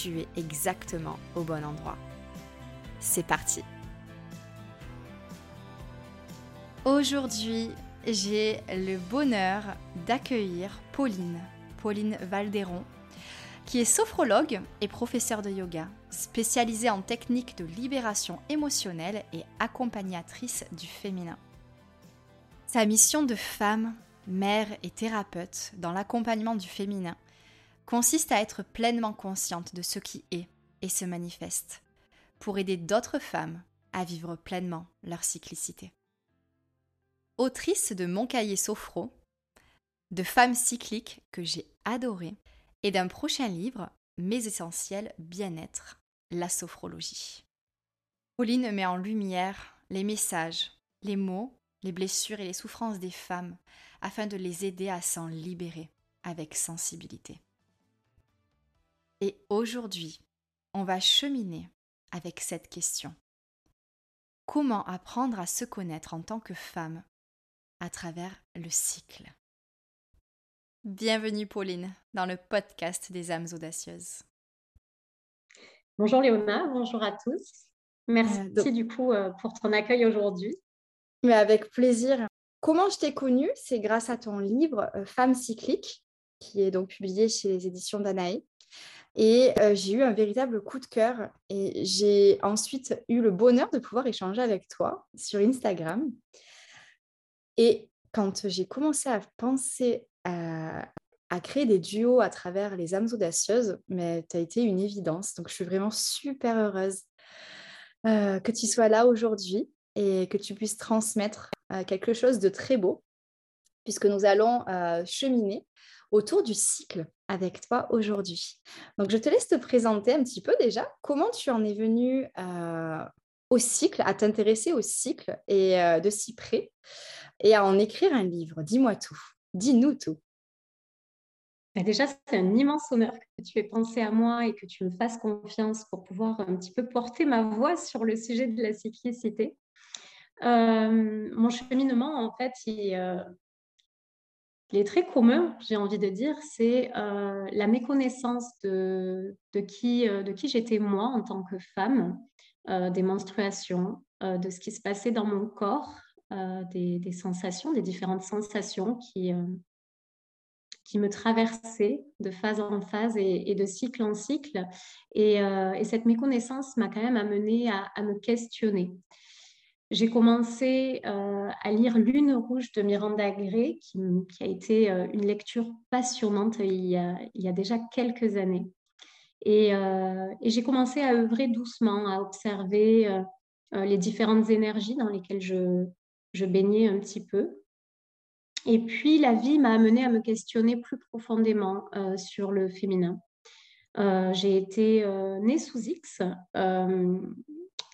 tu es exactement au bon endroit. C'est parti Aujourd'hui, j'ai le bonheur d'accueillir Pauline, Pauline Valderon, qui est sophrologue et professeure de yoga, spécialisée en techniques de libération émotionnelle et accompagnatrice du féminin. Sa mission de femme, mère et thérapeute dans l'accompagnement du féminin consiste à être pleinement consciente de ce qui est et se manifeste, pour aider d'autres femmes à vivre pleinement leur cyclicité. Autrice de Mon cahier sophro, de Femmes cycliques que j'ai adoré, et d'un prochain livre, Mes essentiels bien-être, la sophrologie. Pauline met en lumière les messages, les mots, les blessures et les souffrances des femmes afin de les aider à s'en libérer avec sensibilité. Et aujourd'hui, on va cheminer avec cette question. Comment apprendre à se connaître en tant que femme à travers le cycle? Bienvenue Pauline dans le podcast des âmes audacieuses. Bonjour Léona, bonjour à tous. Merci euh, du coup euh, pour ton accueil aujourd'hui. Mais avec plaisir. Comment je t'ai connue? C'est grâce à ton livre euh, Femmes cycliques, qui est donc publié chez les éditions Danae. Et j'ai eu un véritable coup de cœur. Et j'ai ensuite eu le bonheur de pouvoir échanger avec toi sur Instagram. Et quand j'ai commencé à penser à, créer des duos à travers les âmes audacieuses, mais tu as été une évidence. Donc, je suis vraiment super heureuse que tu sois là aujourd'hui et que tu puisses transmettre quelque chose de très beau, puisque nous allons cheminer autour du cycle avec toi aujourd'hui. Donc, je te laisse te présenter un petit peu déjà. Comment tu en es venu euh, au cycle, à t'intéresser au cycle et euh, de si près et à en écrire un livre? Dis-moi tout. Dis-nous tout. Bah, déjà, c'est un immense honneur que tu aies pensé à moi et que tu me fasses confiance pour pouvoir un petit peu porter ma voix sur le sujet de la cyclicité. Euh, mon cheminement, en fait, il, il est très commun, j'ai envie de dire, c'est euh, la méconnaissance de, de qui, euh, de qui j'étais moi en tant que femme, euh, des menstruations, de ce qui se passait dans mon corps, des, des, sensations, des différentes sensations qui, qui me traversaient de phase en phase et, de cycle en cycle. Et, et cette méconnaissance m'a quand même amenée à me questionner j'ai commencé euh, à lire Lune rouge de Miranda Gray, qui, a été euh, une lecture passionnante il y a, déjà quelques années. Euh, et, j'ai commencé à œuvrer doucement, à observer les différentes énergies dans lesquelles je, je, baignais un petit peu. Et puis la vie m'a amené à me questionner plus profondément sur le féminin. j'ai été née sous X.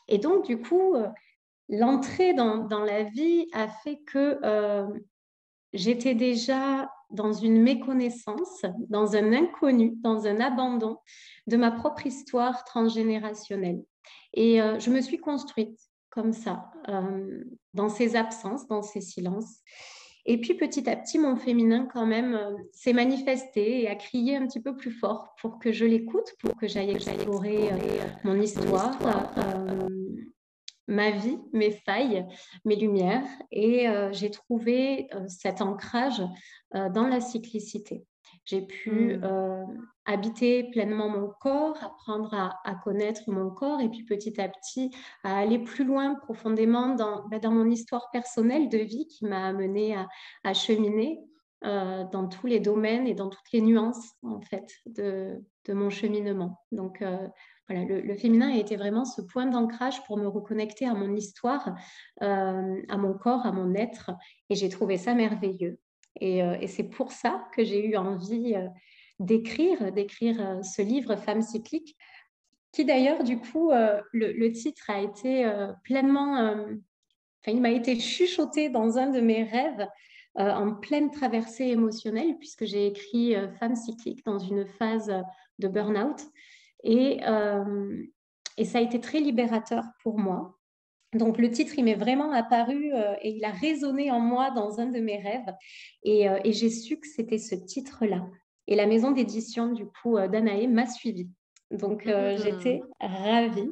et donc, du coup, l'entrée dans, la vie a fait que euh, j'étais déjà dans une méconnaissance, dans un inconnu, dans un abandon de ma propre histoire transgénérationnelle. Et je me suis construite comme ça, dans ces absences, dans ces silences. Et puis petit à petit, mon féminin quand même s'est manifesté et a crié un petit peu plus fort pour que je l'écoute, pour que j'aille explorer mon histoire, ma vie, mes failles, mes lumières. Et j'ai trouvé cet ancrage dans la cyclicité. J'ai pu mmh. euh, habiter pleinement mon corps, apprendre à, connaître mon corps et puis petit à petit à aller plus loin profondément dans, bah, dans mon histoire personnelle de vie qui m'a amené à, cheminer euh, dans tous les domaines et dans toutes les nuances en fait de, de mon cheminement. Donc euh, voilà, le, féminin a été vraiment ce point d'ancrage pour me reconnecter à mon histoire, à mon corps, à mon être et j'ai trouvé ça merveilleux. Euh, et, c'est pour ça que j'ai eu envie euh, d'écrire, d'écrire euh, ce livre Femmes cycliques, qui d'ailleurs, du coup, le, titre a été pleinement, enfin, il m'a été chuchoté dans un de mes rêves en pleine traversée émotionnelle, puisque j'ai écrit Femmes cycliques dans une phase de burn-out. Et, et ça a été très libérateur pour moi. Donc le titre, il m'est vraiment apparu euh, et il a résonné en moi dans un de mes rêves. Et, euh, j'ai su que c'était ce titre-là. Et la maison d'édition, du coup, euh, d'Anaé m'a suivie. Donc mmh. j'étais ravie.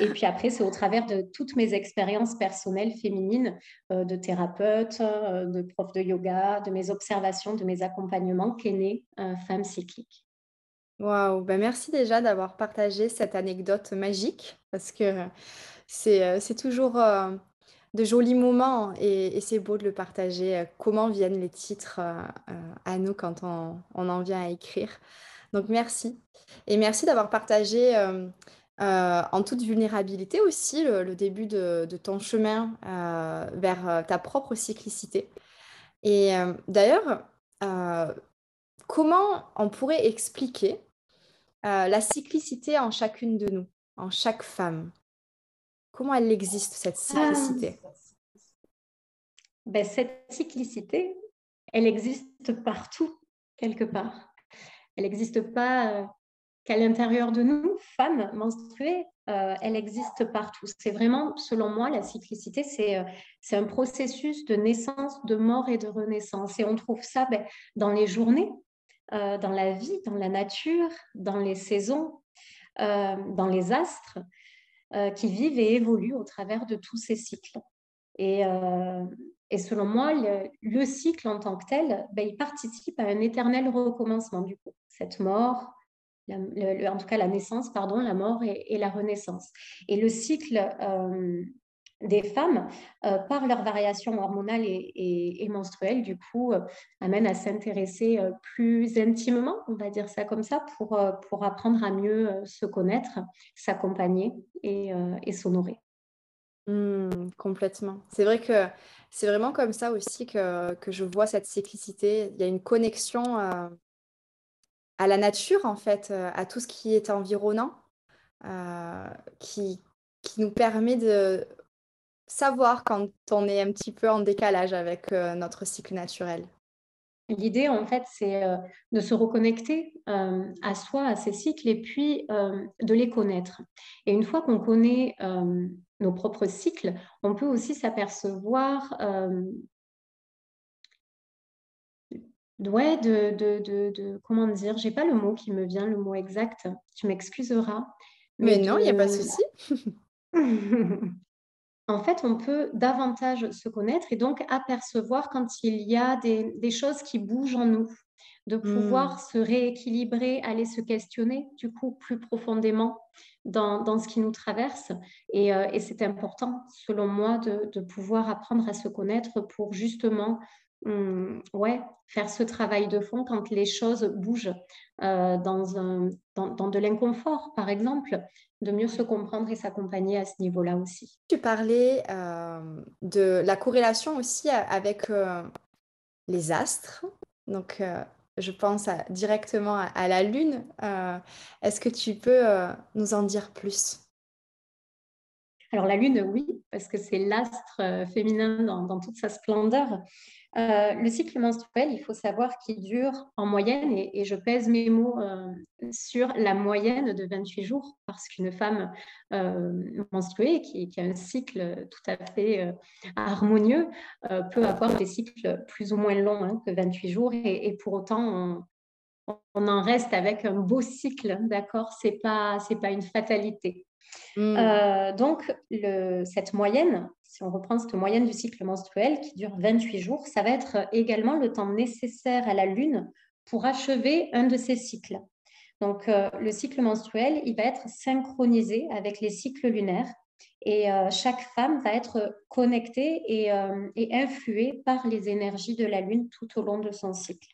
Et puis après, c'est au travers de toutes mes expériences personnelles féminines, de thérapeute, de prof de yoga, de mes observations, de mes accompagnements qu'est née Femme cyclique. Waouh, ben merci déjà d'avoir partagé cette anecdote magique parce que euh, c'est toujours euh, de jolis moments et, c'est beau de le partager. Euh, comment viennent les titres à nous quand on, en vient à écrire. Donc merci. Et merci d'avoir partagé en toute vulnérabilité aussi le, début de, ton chemin vers ta propre cyclicité. Et d'ailleurs, comment on pourrait expliquer la cyclicité en chacune de nous, en chaque femme Comment elle existe, cette cyclicité? Ben, Cette cyclicité, elle existe partout, quelque part. Elle n'existe pas euh, qu'à l'intérieur de nous, femmes menstruées, euh, elle existe partout. C'est vraiment, selon moi, la cyclicité, c'est euh, un processus de naissance, de mort et de renaissance. Et on trouve ça ben, dans les journées, dans la vie, dans la nature, dans les saisons, dans les astres. Euh, qui vivent et évoluent au travers de tous ces cycles. Et, euh, selon moi, le, cycle en tant que tel, ben, il participe à un éternel recommencement du coup. Cette mort, en tout cas la naissance, pardon, la mort et, la renaissance. Et le cycle euh, des femmes, euh, par leur variation hormonale et, menstruelle, du coup, euh, amènent à s'intéresser euh, plus intimement, on va dire ça comme ça, pour, pour apprendre à mieux se connaître, s'accompagner et, s'honorer. Mmh, complètement. C'est vrai que c'est vraiment comme ça aussi que, que, je vois cette cyclicité. Il y a une connexion à la nature, en fait, à tout ce qui est environnant, qui, qui nous permet de savoir quand on est un petit peu en décalage avec euh, notre cycle naturel. L'idée, en fait, c'est euh, de se reconnecter euh, à soi, à ses cycles, et puis de les connaître. Et une fois qu'on connaît nos propres cycles, on peut aussi s'apercevoir ouais, de, de, de, comment dire, j'ai pas le mot qui me vient, le mot exact, tu m'excuseras. Mais, mais non, il n'y a pas de souci. en fait, on peut davantage se connaître et donc apercevoir quand il y a des, choses qui bougent en nous, de pouvoir hmm. se rééquilibrer, aller se questionner du coup plus profondément dans, ce qui nous traverse. Euh, et, c'est important, selon moi, de, pouvoir apprendre à se connaître pour justement hum, ouais, faire ce travail de fond quand les choses bougent euh, dans, un, dans de l'inconfort, par exemple, de mieux se comprendre et s'accompagner à ce niveau-là aussi. Tu parlais euh, de la corrélation aussi avec euh, les astres. Donc, je pense directement à, la Lune. Est-ce que tu peux nous en dire plus? Alors la Lune, oui, parce que c'est l'astre féminin dans, toute sa splendeur. Euh, le cycle menstruel, il faut savoir qu'il dure en moyenne, et, je pèse mes mots euh, sur la moyenne de 28 jours, parce qu'une femme euh, menstruée qui, a un cycle tout à fait harmonieux peut avoir des cycles plus ou moins longs hein, que 28 jours, et, pour autant, on, en reste avec un beau cycle, d'accord? C'est pas, c'est pas une fatalité. Mmh. donc, le, cette moyenne, si on reprend cette moyenne du cycle menstruel qui dure 28 jours, ça va être également le temps nécessaire à la Lune pour achever un de ces cycles. Donc, euh, le cycle menstruel, il va être synchronisé avec les cycles lunaires et euh, chaque femme va être connectée euh, et, influée par les énergies de la Lune tout au long de son cycle.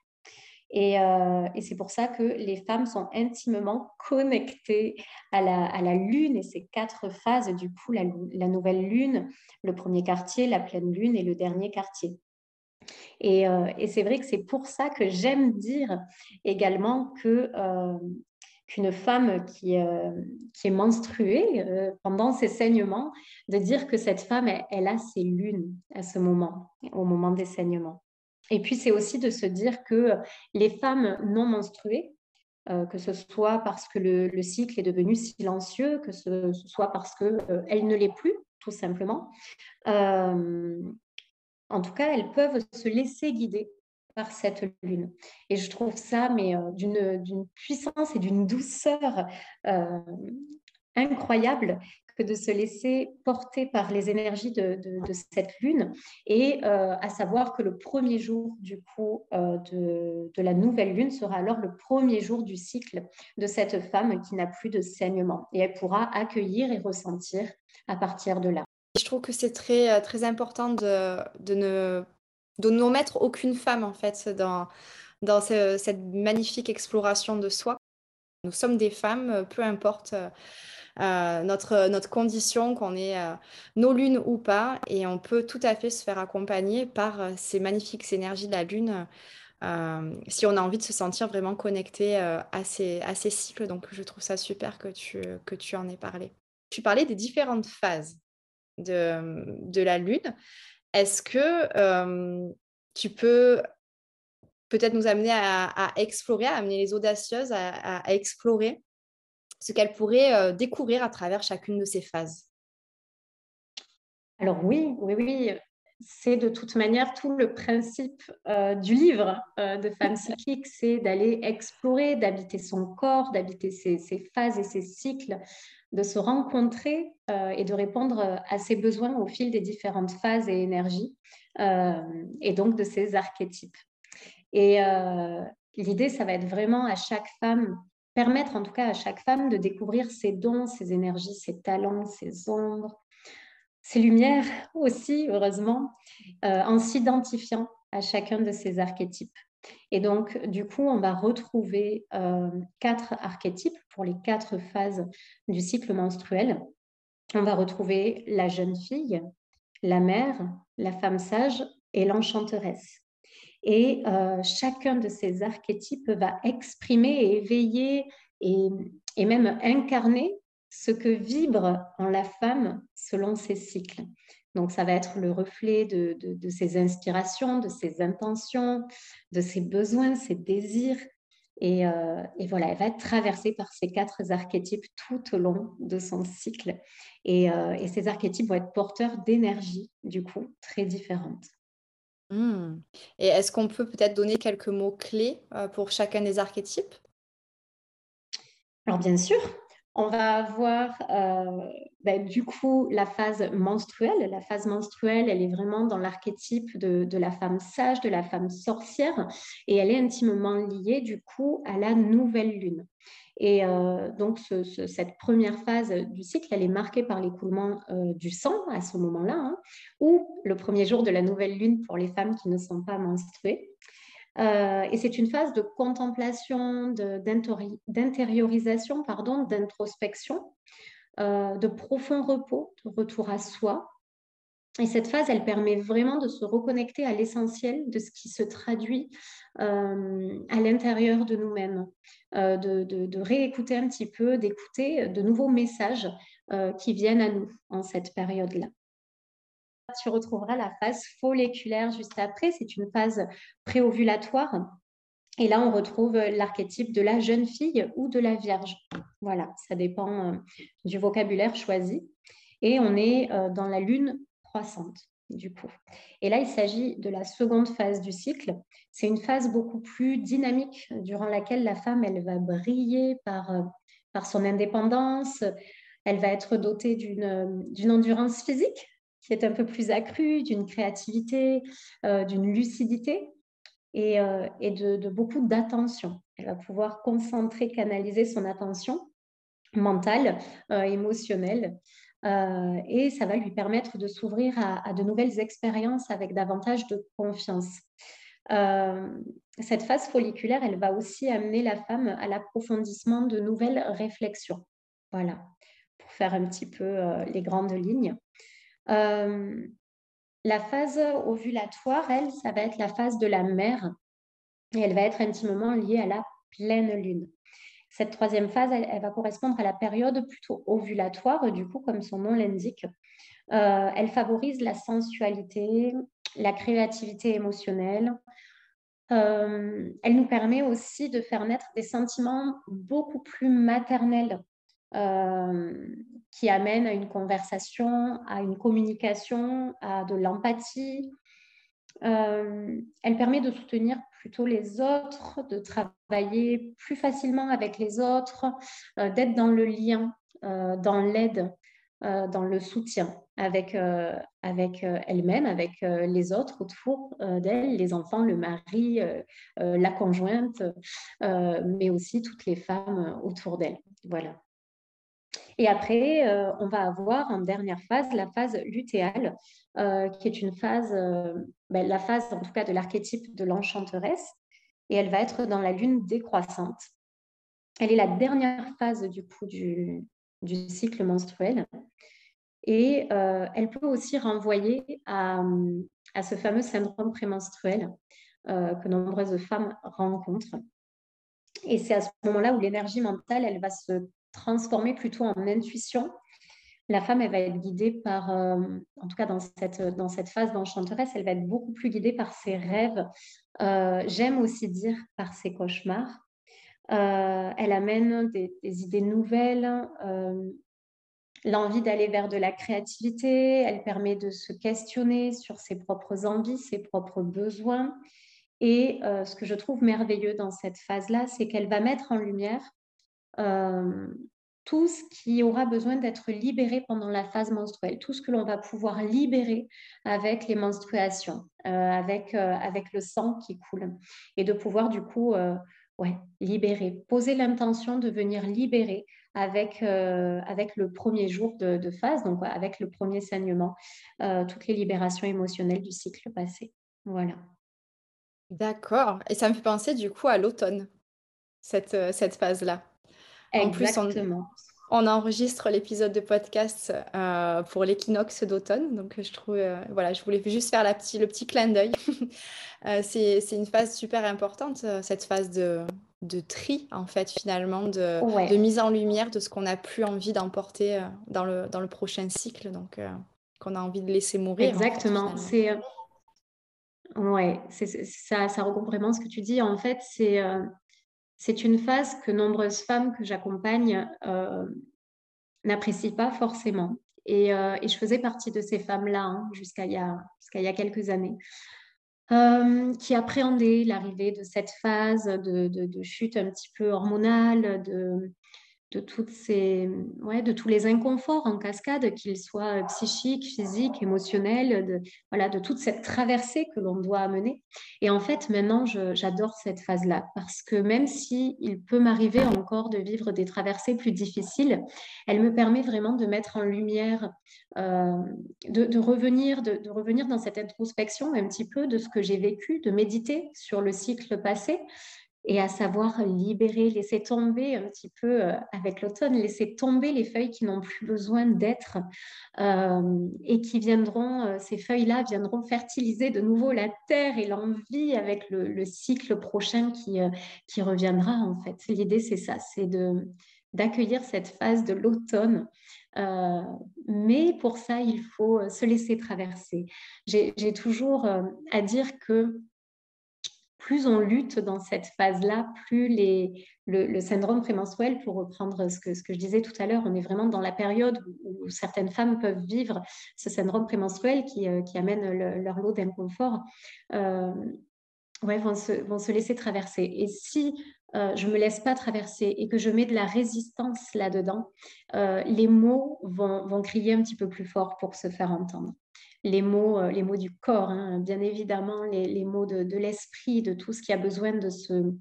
Euh, et, c'est pour ça que les femmes sont intimement connectées à la, lune et ces quatre phases, du coup, la, nouvelle lune, le premier quartier, la pleine lune et le dernier quartier. Et, euh, c'est vrai que c'est pour ça que j'aime dire également que euh, qu'une femme qui, qui est menstruée pendant ses saignements, de dire que cette femme, elle a ses lunes à ce moment, au moment des saignements. Et puis, c'est aussi de se dire que les femmes non menstruées, euh, que ce soit parce que le, cycle est devenu silencieux, que ce, soit parce qu'elle euh, ne l'est plus, tout simplement, euh, en tout cas, elles peuvent se laisser guider par cette lune. Et je trouve ça, mais d'une puissance et d'une douceur incroyable que de se laisser porter par les énergies de, cette lune et euh, à savoir que le premier jour du coup euh, de, la nouvelle lune sera alors le premier jour du cycle de cette femme qui n'a plus de saignement et elle pourra accueillir et ressentir à partir de là. Je trouve que c'est très, euh, très important de, de ne de aucune femme en fait dans, dans cette magnifique exploration de soi. Nous sommes des femmes, peu importe euh, notre, notre condition, qu'on ait euh, nos lunes ou pas, et on peut tout à fait se faire accompagner par euh, ces magnifiques énergies de la lune. si on a envie de se sentir vraiment connecté à, ces, à ces cycles. Donc, je trouve ça super que tu, que tu en aies parlé. Tu parlais des différentes phases de, de la lune. Est-ce que tu peux peut-être nous amener à, explorer, à amener les audacieuses à, à explorer ce qu'elle pourrait euh, découvrir à travers chacune de ces phases. Alors oui, oui, oui, c'est de toute manière tout le principe euh, du livre euh, de Femme cyclique, c'est d'aller explorer, d'habiter son corps, d'habiter ses, phases et ses cycles, de se rencontrer et de répondre à ses besoins au fil des différentes phases et énergies, et donc de ses archétypes. Et l'idée, ça va être vraiment à chaque femme permettre en tout cas à chaque femme de découvrir ses dons, ses énergies, ses talents, ses ombres, ses lumières aussi, heureusement, euh, en s'identifiant à chacun de ces archétypes. Et donc, du coup, on va retrouver euh, quatre archétypes pour les quatre phases du cycle menstruel. On va retrouver la jeune fille, la mère, la femme sage et l'enchanteresse. Et euh, chacun de ces archétypes va exprimer et éveiller et, même incarner ce que vibre en la femme selon ses cycles. Donc, ça va être le reflet de, ses inspirations, de ses intentions, de ses besoins, ses désirs. Et, euh, voilà, elle va être traversée par ces quatre archétypes tout au long de son cycle. Et, euh, et ces archétypes vont être porteurs d'énergie, du coup, très différentes. Mmh. Et est-ce qu'on peut peut-être donner quelques mots clés euh, pour chacun des archétypes? Alors bien sûr, on va avoir euh, ben, du coup la phase menstruelle. La phase menstruelle, elle est vraiment dans l'archétype de, de, la femme sage, de la femme sorcière, et elle est intimement liée du coup à la nouvelle lune. Et euh, donc, cette première phase du cycle, elle est marquée par l'écoulement euh, du sang à ce moment-là, hein, ou le premier jour de la nouvelle lune pour les femmes qui ne sont pas menstruées. Euh, et c'est une phase de contemplation, d'intériorisation, pardon, d'introspection, de profond repos, de retour à soi, et cette phase, elle permet vraiment de se reconnecter à l'essentiel de ce qui se traduit euh, à l'intérieur de nous-mêmes, euh, de, réécouter un petit peu, d'écouter de nouveaux messages euh, qui viennent à nous en cette période-là. tu retrouveras la phase folliculaire juste après. C'est une phase préovulatoire. Et là, on retrouve l'archétype de la jeune fille ou de la vierge. Voilà, ça dépend du vocabulaire choisi. Et on est dans la lune du coup. Et là, il s'agit de la seconde phase du cycle. C'est une phase beaucoup plus dynamique durant laquelle la femme, elle va briller par, euh, par son indépendance. Elle va être dotée d'une endurance physique qui est un peu plus accrue, d'une créativité, d'une lucidité et, euh, de, beaucoup d'attention. Elle va pouvoir concentrer, canaliser son attention mentale, euh, émotionnelle, euh, et ça va lui permettre de s'ouvrir à, de nouvelles expériences avec davantage de confiance. cette phase folliculaire, elle va aussi amener la femme à l'approfondissement de nouvelles réflexions. Voilà, pour faire un petit peu les grandes lignes. La phase ovulatoire, elle, ça va être la phase de la mère et elle va être intimement liée à la pleine lune. Cette troisième phase, elle, va correspondre à la période plutôt ovulatoire, du coup, comme son nom l'indique. Euh, elle favorise la sensualité, la créativité émotionnelle. Euh, elle nous permet aussi de faire naître des sentiments beaucoup plus maternels euh, qui amène à une conversation, à une communication, à de l'empathie. Elle permet de soutenir plutôt les autres, de travailler plus facilement avec les autres, euh, d'être dans le lien, dans l'aide, dans le soutien avec, avec elle-même, avec les autres autour d'elle, les enfants, le mari, la conjointe, mais aussi toutes les femmes autour d'elle. Voilà. Et après, euh, on va avoir en dernière phase la phase lutéale, euh, qui est une phase, euh, ben, la phase en tout cas de l'archétype de l'enchanteresse, et elle va être dans la lune décroissante. Elle est la dernière phase du cycle menstruel. Et elle peut aussi renvoyer à, à ce fameux syndrome prémenstruel que nombreuses femmes rencontrent. Et c'est à ce moment-là où l'énergie mentale, elle va se transformer plutôt en intuition. La femme, elle va être guidée par, euh, en tout cas dans cette, dans cette phase d'enchanteresse, elle va être beaucoup plus guidée par ses rêves. Euh, j'aime aussi dire par ses cauchemars. Euh, elle amène des, idées nouvelles, l'envie d'aller vers de la créativité, elle permet de se questionner sur ses propres envies, ses propres besoins. Et ce que je trouve merveilleux dans cette phase-là, c'est qu'elle va mettre en lumière euh, tout ce qui aura besoin d'être libéré pendant la phase menstruelle, tout ce que l'on va pouvoir libérer avec les menstruations, euh, avec, euh, avec le sang qui coule, et de pouvoir du coup ouais, libérer, poser l'intention de venir libérer avec, avec le premier jour de, phase, donc avec le premier saignement, toutes les libérations émotionnelles du cycle passé. Voilà. D'accord. Et ça me fait penser du coup à l'automne, cette, cette phase-là. En plus, on, enregistre l'épisode de podcast euh, pour l'équinoxe d'automne. Donc, je trouve, euh, voilà, je voulais juste faire la petit, le petit clin d'œil. Euh, c'est, une phase super importante, cette phase de, de tri, en fait, finalement, de, de mise en lumière de ce qu'on n'a plus envie d'emporter dans, le, dans le prochain cycle. Donc, qu'on a envie de laisser mourir. Exactement. c'est. Ouais, c'est, ça, ça regroupe vraiment ce que tu dis. En fait, c'est c'est une phase que nombreuses femmes que j'accompagne euh, n'apprécient pas forcément. Euh, et, je faisais partie de ces femmes-là hein, jusqu'à il, y a quelques années, euh, qui appréhendaient l'arrivée de cette phase de, de, chute un petit peu hormonale, de, de, ces, ouais, de tous les inconforts en cascade, qu'ils soient psychiques, physiques, émotionnels, de, voilà, de toute cette traversée que l'on doit amener. Et en fait, maintenant, j'adore cette phase-là parce que même si il peut m'arriver encore de vivre des traversées plus difficiles, elle me permet vraiment de mettre en lumière, euh, de, revenir, de revenir dans cette introspection un petit peu de ce que j'ai vécu, de méditer sur le cycle passé, et à savoir libérer, laisser tomber un petit peu euh, avec l'automne, laisser tomber les feuilles qui n'ont plus besoin d'être euh, et qui viendront, euh, ces feuilles-là viendront fertiliser de nouveau la terre et l'envie avec le, cycle prochain qui, qui reviendra en fait. L'idée c'est ça, c'est de d'accueillir cette phase de l'automne mais pour ça, il faut se laisser traverser. J'ai toujours à dire que plus on lutte dans cette phase-là, plus le, syndrome prémenstruel, pour reprendre ce que, je disais tout à l'heure, on est vraiment dans la période où, certaines femmes peuvent vivre ce syndrome prémenstruel qui, euh, amène leur lot d'inconfort, euh, ouais, vont, se, vont se laisser traverser. Et si euh, je ne me laisse pas traverser et que je mets de la résistance là-dedans, les mots vont, vont, crier un petit peu plus fort pour se faire entendre les mots, euh, les mots du corps, hein, bien évidemment, les, mots de, l'esprit, de tout ce qui a besoin de se,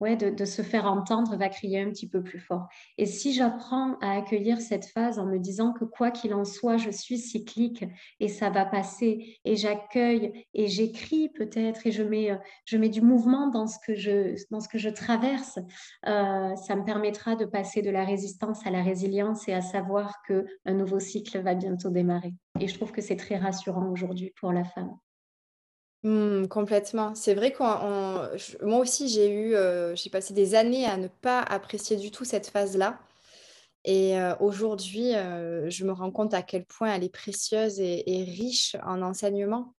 ouais, de, se faire entendre va crier un petit peu plus fort. Et si j'apprends à accueillir cette phase en me disant que quoi qu'il en soit, je suis cyclique et ça va passer, et j'accueille et j'écris peut-être et je mets, euh, je mets du mouvement dans ce que je, dans ce que je traverse, euh, ça me permettra de passer de la résistance à la résilience et à savoir que un nouveau cycle va bientôt démarrer. Et je trouve que c'est très rassurant aujourd'hui pour la femme. Mmh, complètement. C'est vrai que moi aussi j'ai eu, euh, j'ai passé des années à ne pas apprécier du tout cette phase-là et euh, aujourd'hui, euh, je me rends compte à quel point elle est précieuse et riche en enseignements.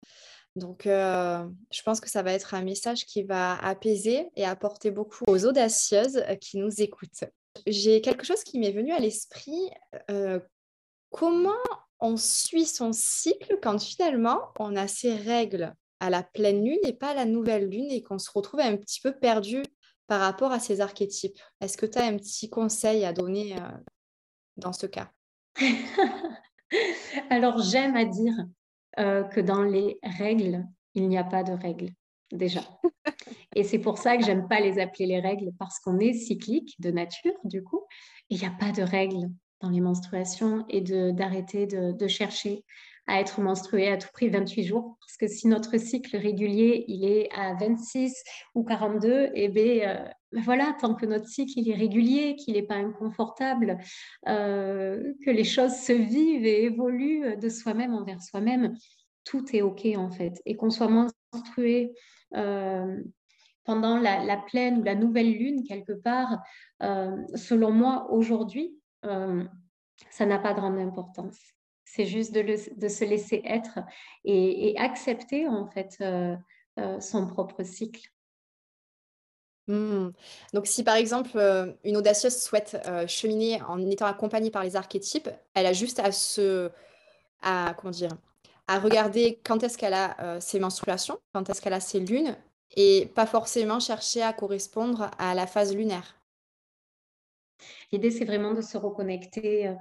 Donc je pense que ça va être un message qui va apaiser et apporter beaucoup aux audacieuses, qui nous écoutent. J'ai quelque chose qui m'est venu à l'esprit, comment on suit son cycle quand finalement on a ses règles? À la pleine lune et pas à la nouvelle lune et qu'on se retrouve un petit peu perdu par rapport à ces archétypes. Est-ce que tu as un petit conseil à donner euh, dans ce cas? Alors j'aime à dire euh, que dans les règles, il n'y a pas de règles déjà. Et c'est pour ça que j'aime pas les appeler les règles parce qu'on est cyclique de nature du coup. Il n'y a pas de règles dans les menstruations et d'arrêter de, de, chercher à être menstrué à tout prix 28 jours. Parce que si notre cycle régulier, il est à 26 ou 42, et bien, voilà, tant que notre cycle il est régulier, qu'il n'est pas inconfortable, euh, que les choses se vivent et évoluent de soi-même envers soi-même, tout est OK en fait. Et qu'on soit menstrué euh, pendant la, pleine ou la nouvelle lune, quelque part, euh, selon moi, aujourd'hui, ça n'a pas grande importance. C'est juste de, se laisser être et, accepter en fait euh, euh, son propre cycle. Mmh. Donc, si par exemple euh, une audacieuse souhaite cheminer en étant accompagnée par les archétypes, elle a juste à se, à comment dire, à regarder quand est-ce qu'elle a ses menstruations, quand est-ce qu'elle a ses lunes, et pas forcément chercher à correspondre à la phase lunaire. L'idée, c'est vraiment de se reconnecter euh,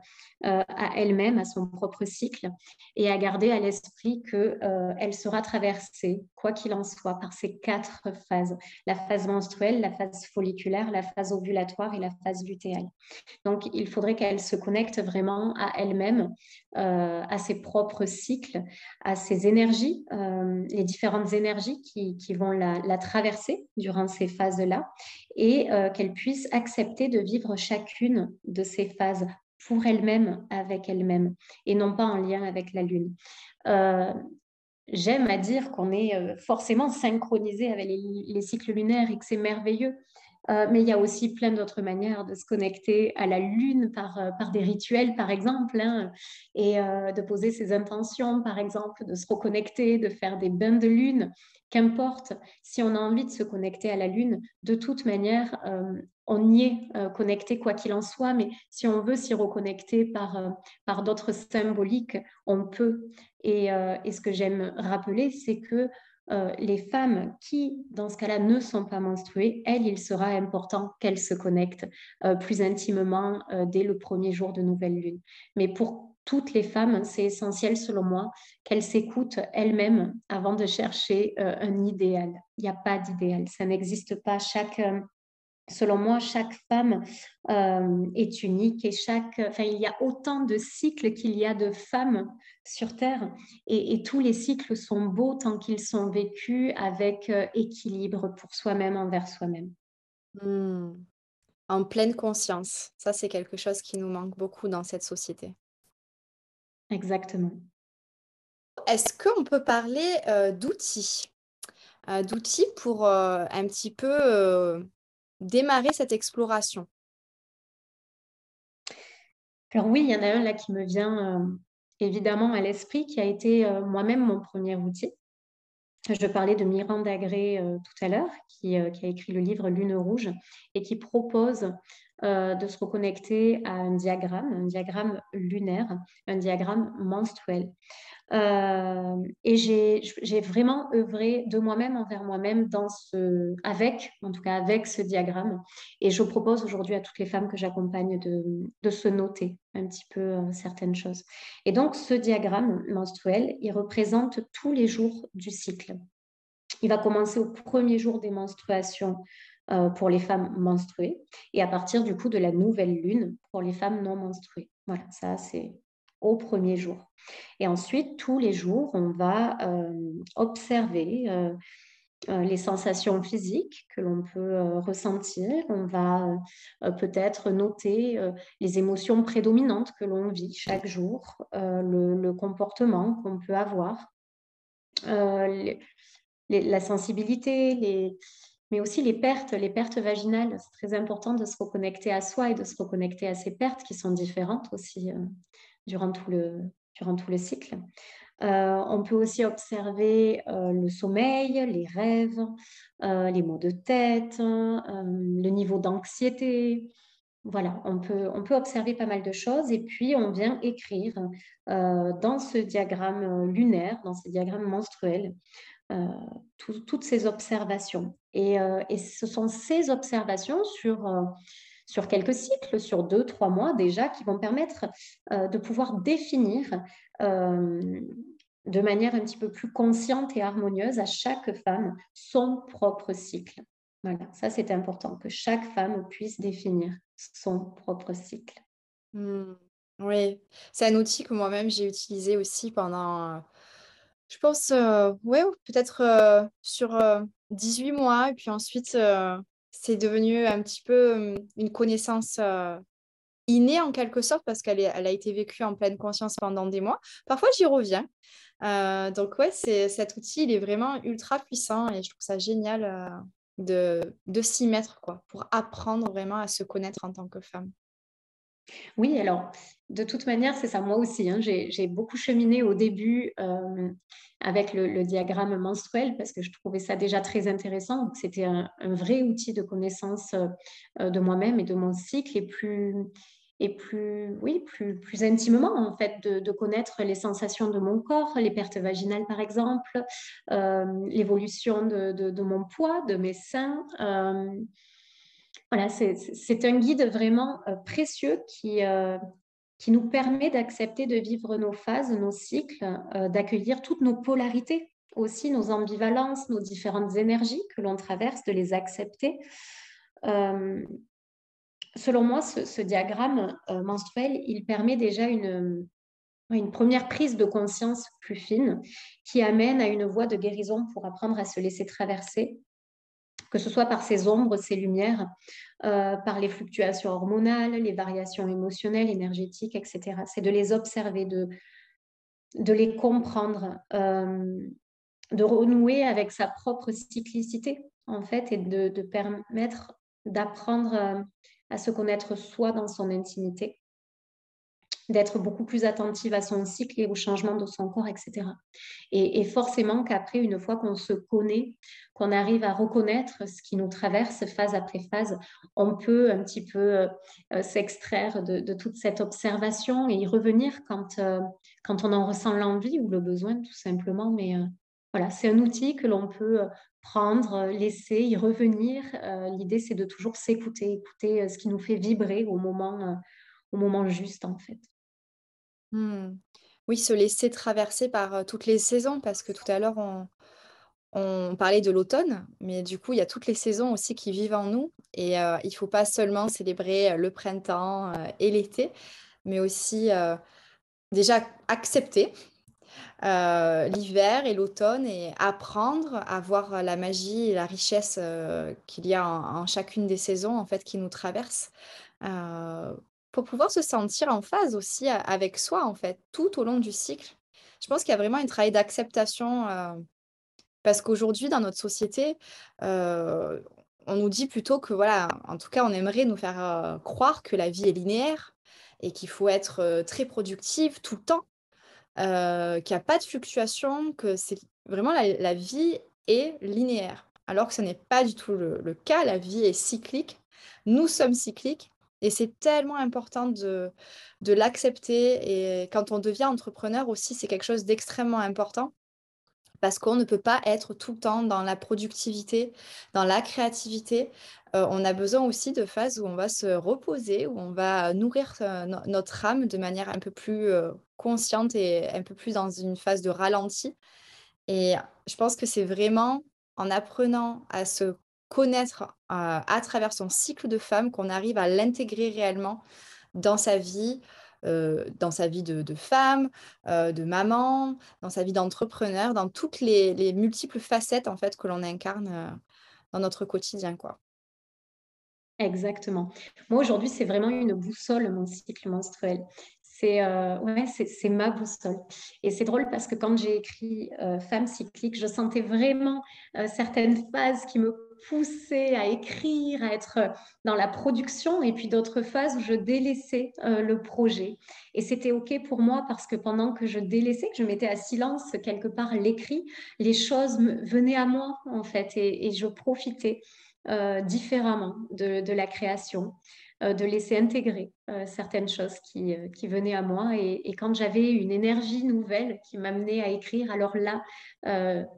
euh, à elle-même, à son propre cycle, et à garder à l'esprit qu'elle euh, sera traversée, quoi qu'il en soit, par ces quatre phases. La phase menstruelle, la phase folliculaire, la phase ovulatoire et la phase lutéale. Donc, il faudrait qu'elle se connecte vraiment à elle-même, à ses propres cycles, à ses énergies, les différentes énergies qui, vont la, la, traverser durant ces phases-là, et qu'elle puisse accepter de vivre chacune de ces phases pour elle-même, avec elle-même, et non pas en lien avec la Lune. Euh, j'aime à dire qu'on est euh, forcément synchronisé avec les, cycles lunaires et que c'est merveilleux. Euh, mais il y a aussi plein d'autres manières de se connecter à la Lune par, par des rituels, par exemple, hein, et de poser ses intentions, par exemple, de se reconnecter, de faire des bains de Lune. Qu'importe, si on a envie de se connecter à la Lune, de toute manière, euh, on y est euh, connecté quoi qu'il en soit, mais si on veut s'y reconnecter par, euh, par d'autres symboliques, on peut. Et, et ce que j'aime rappeler, c'est que les femmes qui, dans ce cas-là, ne sont pas menstruées, elles, il sera important qu'elles se connectent plus intimement dès le premier jour de nouvelle lune. Mais pour toutes les femmes, c'est essentiel selon moi qu'elles s'écoutent elles-mêmes avant de chercher euh, un idéal. Il n'y a pas d'idéal, ça n'existe pas. Chaque, euh, selon moi, chaque femme euh, est unique et chaque, enfin, il y a autant de cycles qu'il y a de femmes sur Terre et, tous les cycles sont beaux tant qu'ils sont vécus avec équilibre pour soi-même envers soi-même. Hmm. En pleine conscience, ça c'est quelque chose qui nous manque beaucoup dans cette société. Exactement. Est-ce qu'on peut parler d'outils? D'outils pour un petit peu démarrer cette exploration? Alors oui, il y en a un là qui me vient évidemment à l'esprit, qui a été moi-même mon premier outil. Je parlais de Miranda Gray tout à l'heure, qui, a écrit le livre Lune rouge et qui propose de se reconnecter à un diagramme, un diagramme lunaire, un diagramme menstruel. Euh, et j'ai vraiment œuvré de moi-même envers moi-même dans ce, avec, en tout cas avec ce diagramme. Et je propose aujourd'hui à toutes les femmes que j'accompagne de, de, se noter un petit peu euh, certaines choses. Et donc, ce diagramme menstruel, il représente tous les jours du cycle. Il va commencer au premier jour des menstruations euh, pour les femmes menstruées et à partir du coup de la nouvelle lune pour les femmes non menstruées. Voilà, ça c'est au premier jour. Et ensuite, tous les jours, on va euh, observer euh, les sensations physiques que l'on peut ressentir. On va peut-être noter les émotions prédominantes que l'on vit chaque jour, le, comportement qu'on peut avoir, la sensibilité, les, mais aussi les pertes, les pertes vaginales. C'est très important de se reconnecter à soi et de se reconnecter à ces pertes qui sont différentes aussi durant tout le, durant tout le cycle. Euh, on peut aussi observer euh, le sommeil, les rêves, euh, les maux de tête, le niveau d'anxiété. Voilà, on peut, on peut observer pas mal de choses et puis on vient écrire dans ce diagramme lunaire, dans ce diagramme menstruel, toutes ces observations. Et, et, ce sont ces observations sur sur quelques cycles, sur deux, trois mois déjà, qui vont permettre euh, de pouvoir définir euh, de manière un petit peu plus consciente et harmonieuse à chaque femme son propre cycle. Voilà, ça c'est important, que chaque femme puisse définir son propre cycle. Mmh. oui, c'est un outil que moi-même j'ai utilisé aussi pendant, je pense, euh, ouais, peut-être sur 18 mois, et puis ensuite c'est devenu un petit peu une connaissance innée en quelque sorte parce qu'elle elle a été vécue en pleine conscience pendant des mois. Parfois, j'y reviens. donc, ouais, cet outil, il est vraiment ultra puissant et je trouve ça génial de, de s'y mettre quoi, pour apprendre vraiment à se connaître en tant que femme. Oui, alors de toute manière, c'est ça, moi aussi. Hein, j'ai beaucoup cheminé au début euh, avec le, diagramme menstruel parce que je trouvais ça déjà très intéressant. C'était un, vrai outil de connaissance euh, de moi-même et de mon cycle et plus, et plus, oui, plus, plus intimement, en fait, de, connaître les sensations de mon corps, les pertes vaginales, par exemple, euh, l'évolution de, de, mon poids, de mes seins. Voilà, c'est un guide vraiment euh, précieux qui, euh, qui nous permet d'accepter de vivre nos phases, nos cycles, euh, d'accueillir toutes nos polarités, aussi nos ambivalences, nos différentes énergies que l'on traverse, de les accepter. selon moi, ce, diagramme menstruel, il permet déjà une, une première prise de conscience plus fine qui amène à une voie de guérison pour apprendre à se laisser traverser que ce soit par ces ombres, ces lumières, euh, par les fluctuations hormonales, les variations émotionnelles, énergétiques, etc. C'est de les observer, de, les comprendre, euh, de renouer avec sa propre cyclicité, en fait, et de, de permettre d'apprendre euh, à se connaître soi dans son intimité d'être beaucoup plus attentive à son cycle et au changement de son corps, etc. Et, forcément qu'après, une fois qu'on se connaît, qu'on arrive à reconnaître ce qui nous traverse phase après phase, on peut un petit peu euh, s'extraire de, toute cette observation et y revenir quand, euh, quand on en ressent l'envie ou le besoin, tout simplement. Mais euh, voilà, c'est un outil que l'on peut prendre, laisser, y revenir. L'idée, c'est de toujours s'écouter, écouter ce qui nous fait vibrer au moment, au moment juste, en fait. Mmh. Oui, se laisser traverser par, toutes les saisons parce que tout à l'heure on parlait de l'automne, mais du coup, il y a toutes les saisons aussi qui vivent en nous et il il faut pas seulement célébrer, le printemps, et l'été, mais aussi, déjà accepter, l'hiver et l'automne et apprendre à voir, la magie et la richesse, qu'il y a en chacune des saisons, en fait, qui nous traversent, pour pouvoir se sentir en phase aussi avec soi, en fait, tout au long du cycle. Je pense qu'il y a vraiment un travail d'acceptation, euh, parce qu'aujourd'hui, dans notre société, euh, on nous dit plutôt que, voilà, en tout cas, on aimerait nous faire euh, croire que la vie est linéaire, et qu'il faut être très productive tout le temps, qu'il n'y a pas de fluctuation, que c'est vraiment la, vie est linéaire. Alors que ce n'est pas du tout le, cas, la vie est cyclique. Nous sommes cycliques et c'est tellement important de, l'accepter. Et quand on devient entrepreneur aussi, c'est quelque chose d'extrêmement important parce qu'on ne peut pas être tout le temps dans la productivité, dans la créativité. on a besoin aussi de phases où on va se reposer, où on va nourrir notre âme de manière un peu plus consciente et un peu plus dans une phase de ralenti. Et je pense que c'est vraiment en apprenant à se connaître à travers son cycle de femme qu'on arrive à l'intégrer réellement dans sa vie, dans sa vie de, femme, de maman, dans sa vie d'entrepreneur, dans toutes les, multiples facettes en fait que l'on incarne dans notre quotidien, quoi. Exactement. Moi, aujourd'hui, c'est vraiment une boussole, mon cycle menstruel. C'est ouais, ma boussole. Et c'est drôle parce que quand j'ai écrit Femme cyclique, je sentais vraiment certaines phases qui me poussée à écrire, à être dans la production, et puis d'autres phases où je délaissais euh, le projet. Et c'était OK pour moi parce que pendant que je délaissais, que je mettais à silence quelque part l'écrit, les choses venaient à moi, en fait, et, je profitais euh, différemment de, la création. Euh, de laisser intégrer euh, certaines choses qui, euh, qui, venaient à moi. Et, quand j'avais une énergie nouvelle qui m'amenait à écrire, alors là,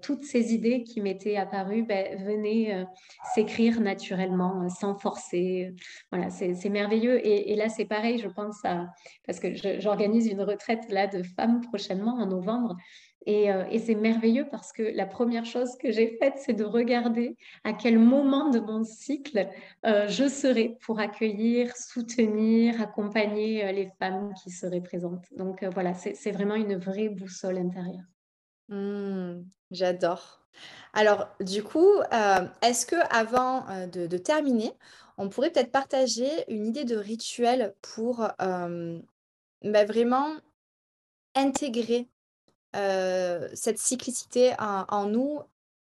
toutes ces idées qui m'étaient apparues ben, venaient s'écrire naturellement, sans forcer. Voilà, c'est merveilleux. Et, et, là, c'est pareil, je pense à... Parce que j'organise une retraite là de femmes prochainement en novembre. Euh, et, c'est merveilleux parce que la première chose que j'ai faite, c'est de regarder à quel moment de mon cycle euh, je serai pour accueillir, soutenir, accompagner euh, les femmes qui seraient présentes. Donc voilà, c'est vraiment une vraie boussole intérieure. Mmh, j'adore. Alors, du coup, est-ce que avant de, terminer, on pourrait peut-être partager une idée de rituel pour bah, vraiment intégrer cette cyclicité en nous,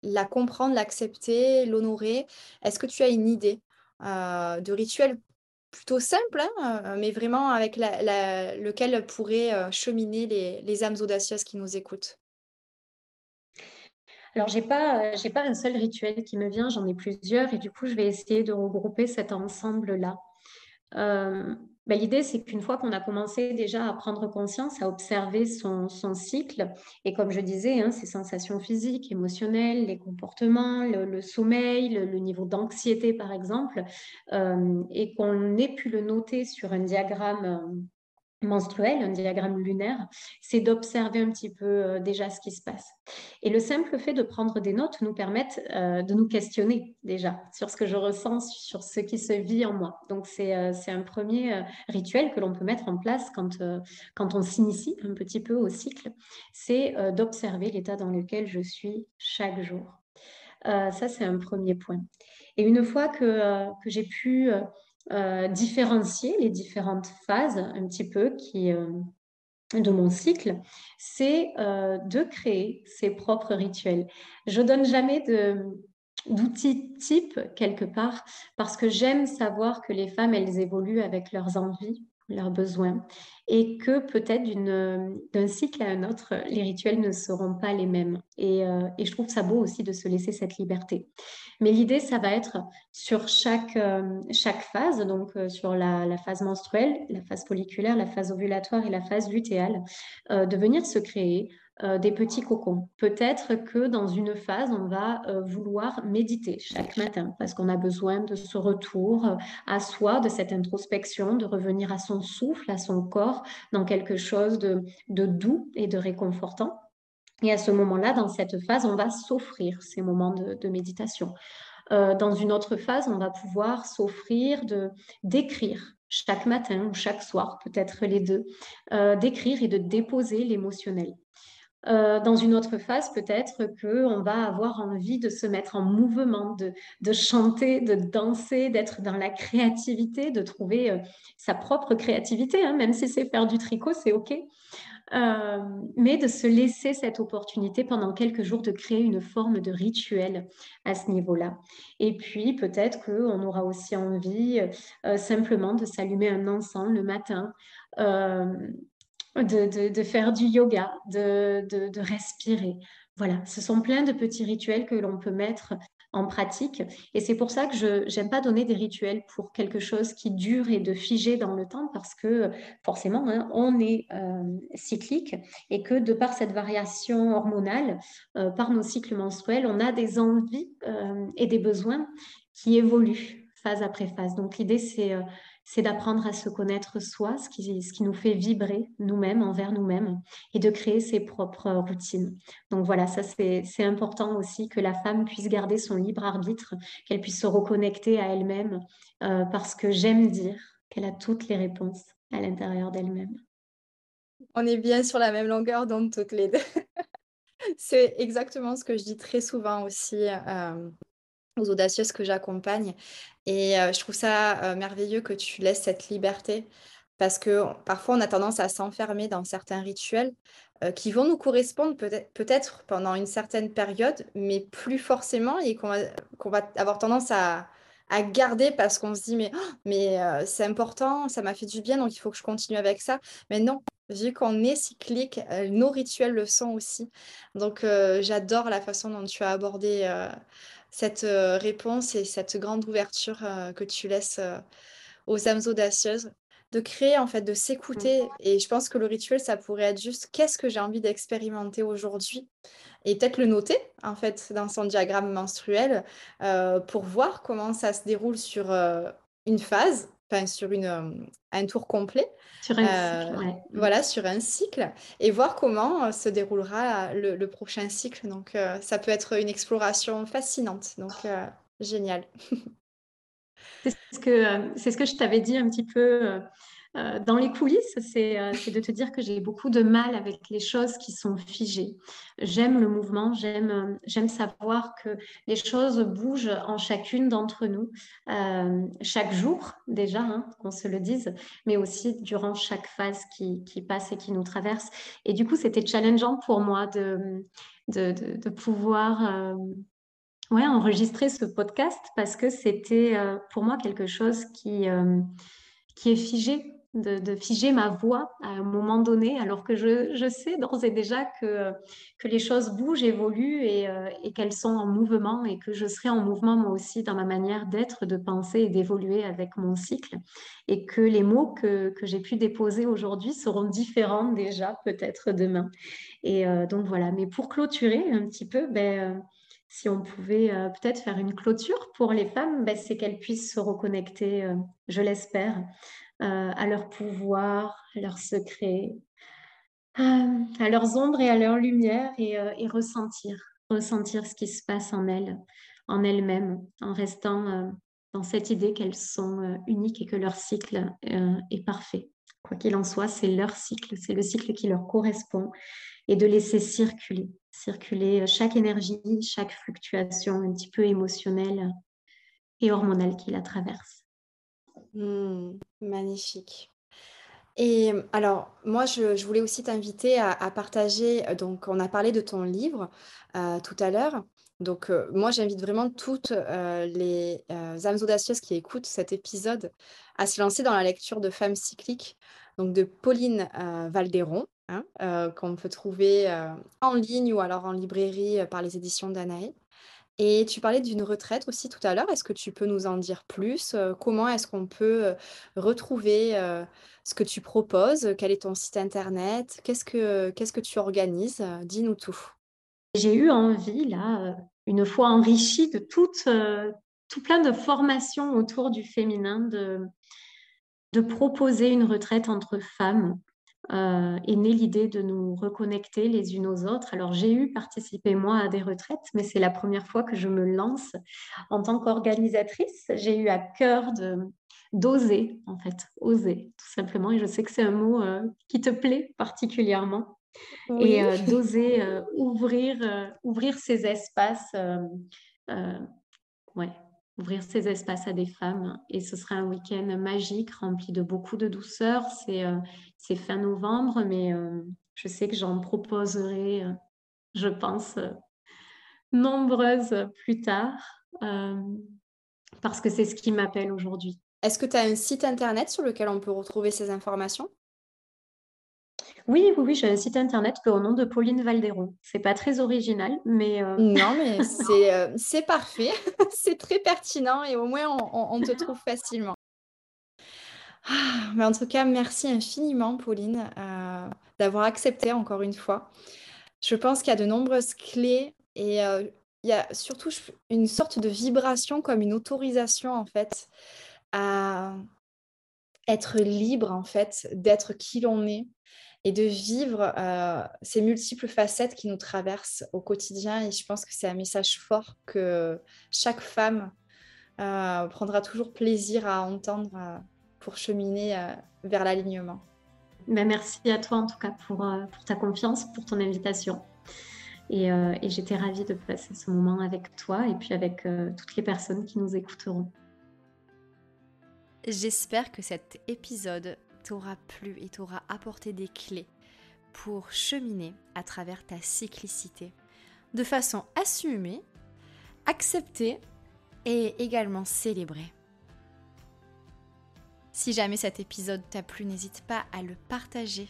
la comprendre, l'accepter, l'honorer? Est-ce que tu as une idée, de rituel plutôt simple, hein, mais vraiment avec lequel pourraient, cheminer les âmes audacieuses qui nous écoutent? Alors, j'ai pas, j'ai pas un seul rituel qui me vient, j'en ai plusieurs et du coup, je vais essayer de regrouper cet ensemble-là. Bah, l'idée, c'est qu'une fois qu'on a commencé déjà à prendre conscience, à observer son, cycle, et comme je disais, hein, ses sensations physiques, émotionnelles, les comportements, le, sommeil, le, niveau d'anxiété, par exemple, euh, et qu'on ait pu le noter sur un diagramme euh, menstruel, un diagramme lunaire, c'est d'observer un petit peu euh, déjà ce qui se passe. Et le simple fait de prendre des notes nous permet euh, de nous questionner déjà sur ce que je ressens, sur ce qui se vit en moi. Donc c'est euh, un premier rituel que l'on peut mettre en place quand, quand on s'initie un petit peu au cycle, c'est d'observer l'état dans lequel je suis chaque jour. ça, c'est un premier point. Et une fois que, que j'ai pu euh, différencier les différentes phases un petit peu qui, euh, de mon cycle, c'est euh, de créer ses propres rituels. Je donne jamais d'outils type quelque part parce que j'aime savoir que les femmes elles évoluent avec leurs envies leurs besoins et que peut-être d'un cycle à un autre, les rituels ne seront pas les mêmes. Et, euh, et, je trouve ça beau aussi de se laisser cette liberté. Mais l'idée, ça va être sur chaque, euh, chaque phase, donc euh, sur la, la, phase menstruelle, la phase folliculaire, la phase ovulatoire et la phase lutéale, de venir se créer euh, des petits cocons. Peut-être que dans une phase, on va euh, vouloir méditer chaque matin parce qu'on a besoin de ce retour euh, à soi, de cette introspection, de revenir à son souffle, à son corps, dans quelque chose de, doux et de réconfortant. Et à ce moment-là, dans cette phase, on va s'offrir ces moments de, méditation. dans une autre phase, on va pouvoir s'offrir de d'écrire chaque matin ou chaque soir, peut-être les deux, d'écrire et de déposer l'émotionnel. Euh, dans une autre phase, peut-être qu'on va avoir envie de se mettre en mouvement, de, chanter, de danser, d'être dans la créativité, de trouver euh, sa propre créativité, hein, même si c'est faire du tricot, c'est OK. Euh, mais de se laisser cette opportunité pendant quelques jours de créer une forme de rituel à ce niveau-là. Et puis peut-être qu'on aura aussi envie simplement de s'allumer un encens le matin, de, faire du yoga, de, respirer. Voilà, ce sont plein de petits rituels que l'on peut mettre en pratique. Et c'est pour ça que je n'aime pas donner des rituels pour quelque chose qui dure et de figer dans le temps, parce que forcément, hein, on est euh, cyclique et que de par cette variation hormonale, euh, par nos cycles menstruels, on a des envies euh, et des besoins qui évoluent phase après phase. Donc l'idée, c'est c'est d'apprendre à se connaître soi, ce qui, ce qui nous fait vibrer nous-mêmes, envers nous-mêmes, et de créer ses propres routines. Donc voilà, ça c'est important aussi que la femme puisse garder son libre arbitre, qu'elle puisse se reconnecter à elle-même, euh, parce que j'aime dire qu'elle a toutes les réponses à l'intérieur d'elle-même. On est bien sur la même longueur dans toutes les deux. c'est exactement ce que je dis très souvent aussi. Euh, aux audacieuses que j'accompagne. Et je trouve ça merveilleux que tu laisses cette liberté parce que parfois on a tendance à s'enfermer dans certains rituels qui vont nous correspondre peut-être pendant une certaine période, mais plus forcément et qu'on va, avoir tendance à, à garder parce qu'on se dit mais, oh, mais c'est important, ça m'a fait du bien, donc il faut que je continue avec ça. Mais non, vu qu'on est cyclique, nos rituels le sont aussi. Donc j'adore la façon dont tu as abordé cette réponse et cette grande ouverture que tu laisses aux âmes audacieuses, de créer en fait, de s'écouter. Et je pense que le rituel, ça pourrait être juste qu'est-ce que j'ai envie d'expérimenter aujourd'hui et peut-être le noter en fait dans son diagramme menstruel pour voir comment ça se déroule sur une phase, enfin sur une, un tour complet. Sur un cycle, euh, Voilà, sur un cycle, et voir comment euh, se déroulera le, prochain cycle. Donc, euh, ça peut être une exploration fascinante. Donc, génial. c'est ce, que, c'est ce que je t'avais dit un petit peu euh, dans les coulisses, euh, c'est de te dire que j'ai beaucoup de mal avec les choses qui sont figées. J'aime le mouvement, j'aime euh, savoir que les choses bougent en chacune d'entre nous, chaque jour déjà, hein, qu'on se le dise, mais aussi durant chaque phase qui, qui, passe et qui nous traverse. Et du coup, c'était challengeant pour moi de, de, de, pouvoir... Ouais, enregistrer ce podcast parce que c'était pour moi quelque chose qui, qui est figé de, figer ma voix à un moment donné, alors que je, sais d'ores et déjà que, que les choses bougent, évoluent euh, et, qu'elles sont en mouvement et que je serai en mouvement moi aussi dans ma manière d'être, de penser et d'évoluer avec mon cycle et que les mots que, j'ai pu déposer aujourd'hui seront différents déjà peut-être demain. Et euh, donc voilà, mais pour clôturer un petit peu, ben, euh, si on pouvait peut-être faire une clôture pour les femmes, ben, c'est qu'elles puissent se reconnecter, je l'espère, à leur pouvoir, à leurs secrets, euh, à leurs ombres et à leur lumière euh, et, ressentir, ressentir ce qui se passe en elles, en elles-mêmes, en restant dans cette idée qu'elles sont uniques et que leur cycle est parfait. Quoi qu'il en soit, c'est leur cycle, c'est le cycle qui leur correspond et de laisser circuler, circuler chaque énergie, chaque fluctuation un petit peu émotionnelle et hormonale qui la traverse. Mmh, magnifique. Et alors, moi, je, voulais aussi t'inviter à, partager. Donc, on a parlé de ton livre tout à l'heure. Donc, moi, j'invite vraiment toutes les âmes audacieuses qui écoutent cet épisode à se lancer dans la lecture de Femmes cycliques, donc de Pauline Valderon, hein, qu'on peut trouver en ligne ou alors en librairie par les éditions Danae. Et tu parlais d'une retraite aussi tout à l'heure. Est-ce que tu peux nous en dire plus? comment est-ce qu'on peut, retrouver, ce que tu proposes? Quel est ton site internet? Qu'est-ce que tu organises? dis-nous tout. J'ai eu envie là, une fois enrichie de tout plein de formations autour du féminin, de proposer une retraite entre femmes euh, est née l'idée de nous reconnecter les unes aux autres. Alors j'ai eu participé moi à des retraites, mais c'est la première fois que je me lance en tant qu'organisatrice. J'ai eu à cœur de d'oser en fait, oser tout simplement. Et je sais que c'est un mot euh, qui te plaît particulièrement. et d'oser ouvrir, ouvrir ces espaces. ouais, ouvrir ces espaces à des femmes. Et ce sera un week-end magique, rempli de beaucoup de douceur. C'est fin novembre, mais je sais que j'en proposerai, je pense, nombreuses plus tard, parce que c'est ce qui m'appelle aujourd'hui. Est-ce que tu as un site internet sur lequel on peut retrouver ces informations? Oui, oui, oui, j'ai un site internet au nom de Pauline Valderon. C'est pas très original, mais... Euh, non, mais euh, c'est parfait. c'est très pertinent et au moins on, te trouve facilement. Ah, mais en tout cas, merci infiniment, Pauline, euh, d'avoir accepté encore une fois. Je pense qu'il y a de nombreuses clés et il y a surtout une sorte de vibration comme une autorisation en fait à être libre en fait, d'être qui l'on est et de vivre euh, ces multiples facettes qui nous traversent au quotidien. Et je pense que c'est un message fort que chaque femme euh, prendra toujours plaisir à entendre euh, pour cheminer vers l'alignement. Ben, merci à toi en tout cas pour, pour ta confiance, pour ton invitation. Et, et j'étais ravie de passer ce moment avec toi et puis avec toutes les personnes qui nous écouteront. J'espère que cet épisode t'aura plu et t'aura apporté des clés pour cheminer à travers ta cyclicité de façon assumée, acceptée et également célébrée. Si jamais cet épisode t'a plu, n'hésite pas à le partager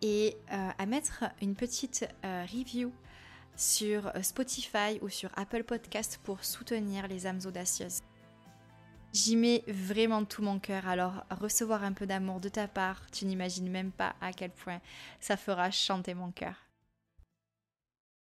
et euh, à mettre une petite euh, review sur Spotify ou sur Apple Podcast pour soutenir les âmes audacieuses. J'y mets vraiment tout mon cœur, alors recevoir un peu d'amour de ta part, tu n'imagines même pas à quel point ça fera chanter mon cœur.